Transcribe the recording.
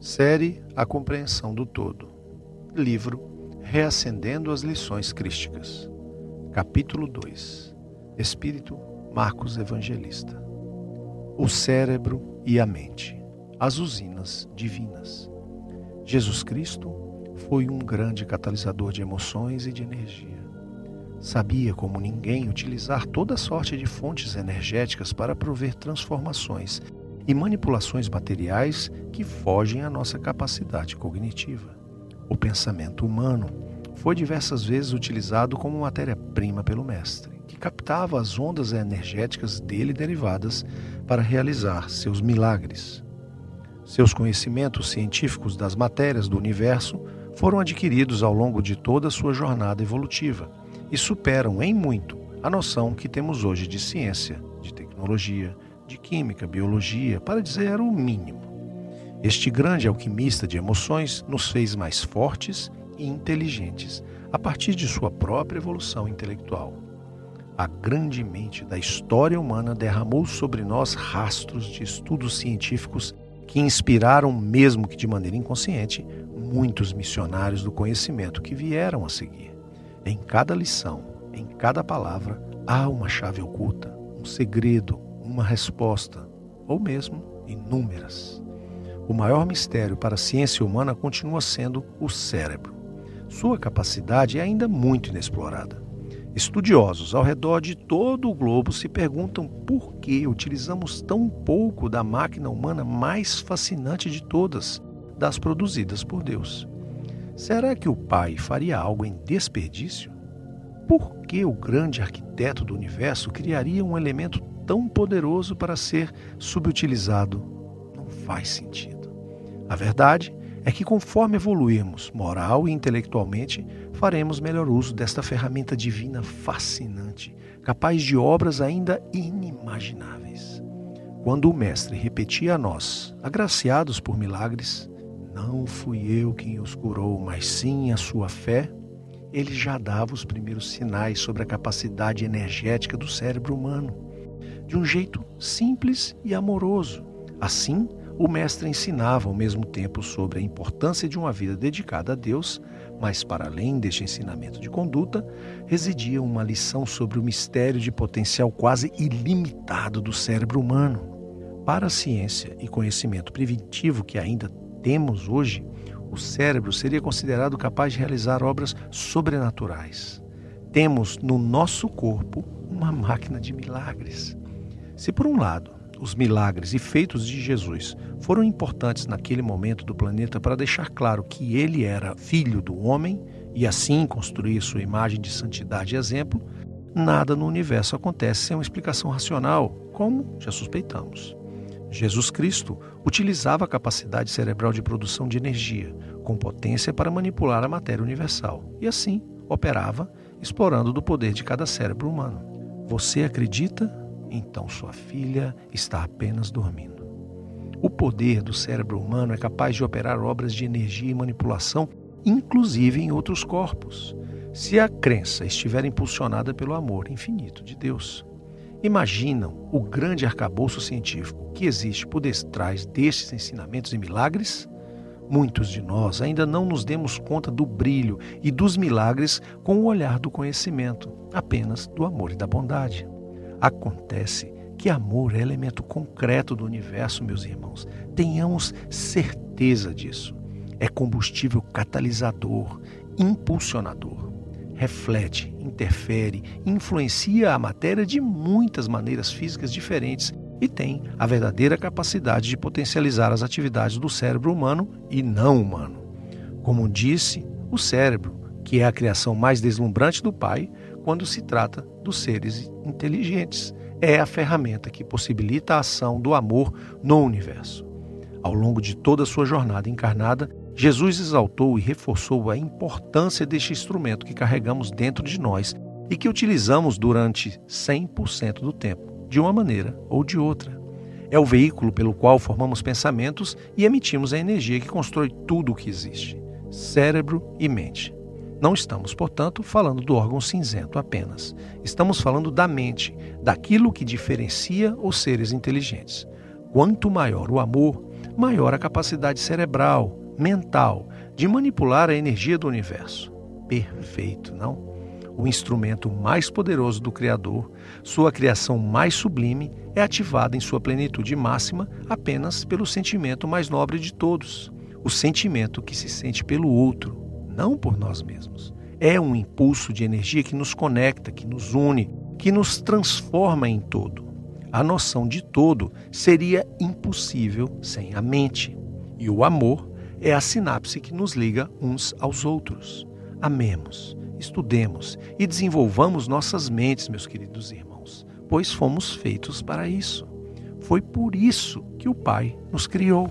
Série A Compreensão do Todo. Livro Reacendendo as Lições Crísticas. Capítulo 2. Espírito Marcos Evangelista. O cérebro e a mente. As usinas divinas. Jesus Cristo foi um grande catalisador de emoções e de energia. Sabia como ninguém utilizar toda sorte de fontes energéticas para prover transformações e manipulações materiais que fogem à nossa capacidade cognitiva. O pensamento humano foi diversas vezes utilizado como matéria-prima pelo mestre, que captava as ondas energéticas dele derivadas para realizar seus milagres. Seus conhecimentos científicos das matérias do universo foram adquiridos ao longo de toda a sua jornada evolutiva e superam em muito a noção que temos hoje de ciência, de tecnologia, de química, biologia, para dizer o mínimo. Este grande alquimista de emoções nos fez mais fortes e inteligentes a partir de sua própria evolução intelectual. A grande mente da história humana derramou sobre nós rastros de estudos científicos que inspiraram, mesmo que de maneira inconsciente, muitos missionários do conhecimento que vieram a seguir. Em cada lição, em cada palavra, há uma chave oculta, um segredo, uma resposta, ou mesmo inúmeras. O maior mistério para a ciência humana continua sendo o cérebro. Sua capacidade é ainda muito inexplorada. Estudiosos ao redor de todo o globo se perguntam por que utilizamos tão pouco da máquina humana mais fascinante de todas, das produzidas por Deus. Será que o Pai faria algo em desperdício? Por que o grande arquiteto do universo criaria um elemento tão poderoso para ser subutilizado não faz sentido. A verdade é que, conforme evoluirmos moral e intelectualmente, faremos melhor uso desta ferramenta divina fascinante, capaz de obras ainda inimagináveis. Quando o Mestre repetia a nós, agraciados por milagres, não fui eu quem os curou, mas sim a sua fé, ele já dava os primeiros sinais sobre a capacidade energética do cérebro humano de um jeito simples e amoroso. Assim, o mestre ensinava ao mesmo tempo sobre a importância de uma vida dedicada a Deus, mas para além deste ensinamento de conduta, residia uma lição sobre o mistério de potencial quase ilimitado do cérebro humano. Para a ciência e conhecimento preventivo que ainda temos hoje, o cérebro seria considerado capaz de realizar obras sobrenaturais. Temos no nosso corpo uma máquina de milagres. Se, por um lado, os milagres e feitos de Jesus foram importantes naquele momento do planeta para deixar claro que ele era filho do homem e assim construir sua imagem de santidade e exemplo, nada no universo acontece sem uma explicação racional, como já suspeitamos. Jesus Cristo utilizava a capacidade cerebral de produção de energia, com potência para manipular a matéria universal, e assim operava, explorando do poder de cada cérebro humano. Você acredita então sua filha está apenas dormindo. O poder do cérebro humano é capaz de operar obras de energia e manipulação, inclusive em outros corpos, se a crença estiver impulsionada pelo amor infinito de Deus. Imaginam o grande arcabouço científico que existe por detrás destes ensinamentos e milagres? Muitos de nós ainda não nos demos conta do brilho e dos milagres com o olhar do conhecimento, apenas do amor e da bondade. Acontece que amor é elemento concreto do universo, meus irmãos. Tenhamos certeza disso. É combustível catalisador, impulsionador. Reflete, interfere, influencia a matéria de muitas maneiras físicas diferentes e tem a verdadeira capacidade de potencializar as atividades do cérebro humano e não humano. Como disse, o cérebro, que é a criação mais deslumbrante do Pai, quando se trata dos seres inteligentes. É a ferramenta que possibilita a ação do amor no universo. Ao longo de toda a sua jornada encarnada, Jesus exaltou e reforçou a importância deste instrumento que carregamos dentro de nós e que utilizamos durante 100% do tempo, de uma maneira ou de outra. É o veículo pelo qual formamos pensamentos e emitimos a energia que constrói tudo o que existe cérebro e mente. Não estamos, portanto, falando do órgão cinzento apenas. Estamos falando da mente, daquilo que diferencia os seres inteligentes. Quanto maior o amor, maior a capacidade cerebral, mental, de manipular a energia do universo. Perfeito, não? O instrumento mais poderoso do Criador, sua criação mais sublime, é ativada em sua plenitude máxima apenas pelo sentimento mais nobre de todos, o sentimento que se sente pelo outro, não por nós mesmos. É um impulso de energia que nos conecta, que nos une, que nos transforma em todo. A noção de todo seria impossível sem a mente. E o amor é a sinapse que nos liga uns aos outros. Amemos, estudemos e desenvolvamos nossas mentes, meus queridos irmãos, pois fomos feitos para isso. Foi por isso que o Pai nos criou.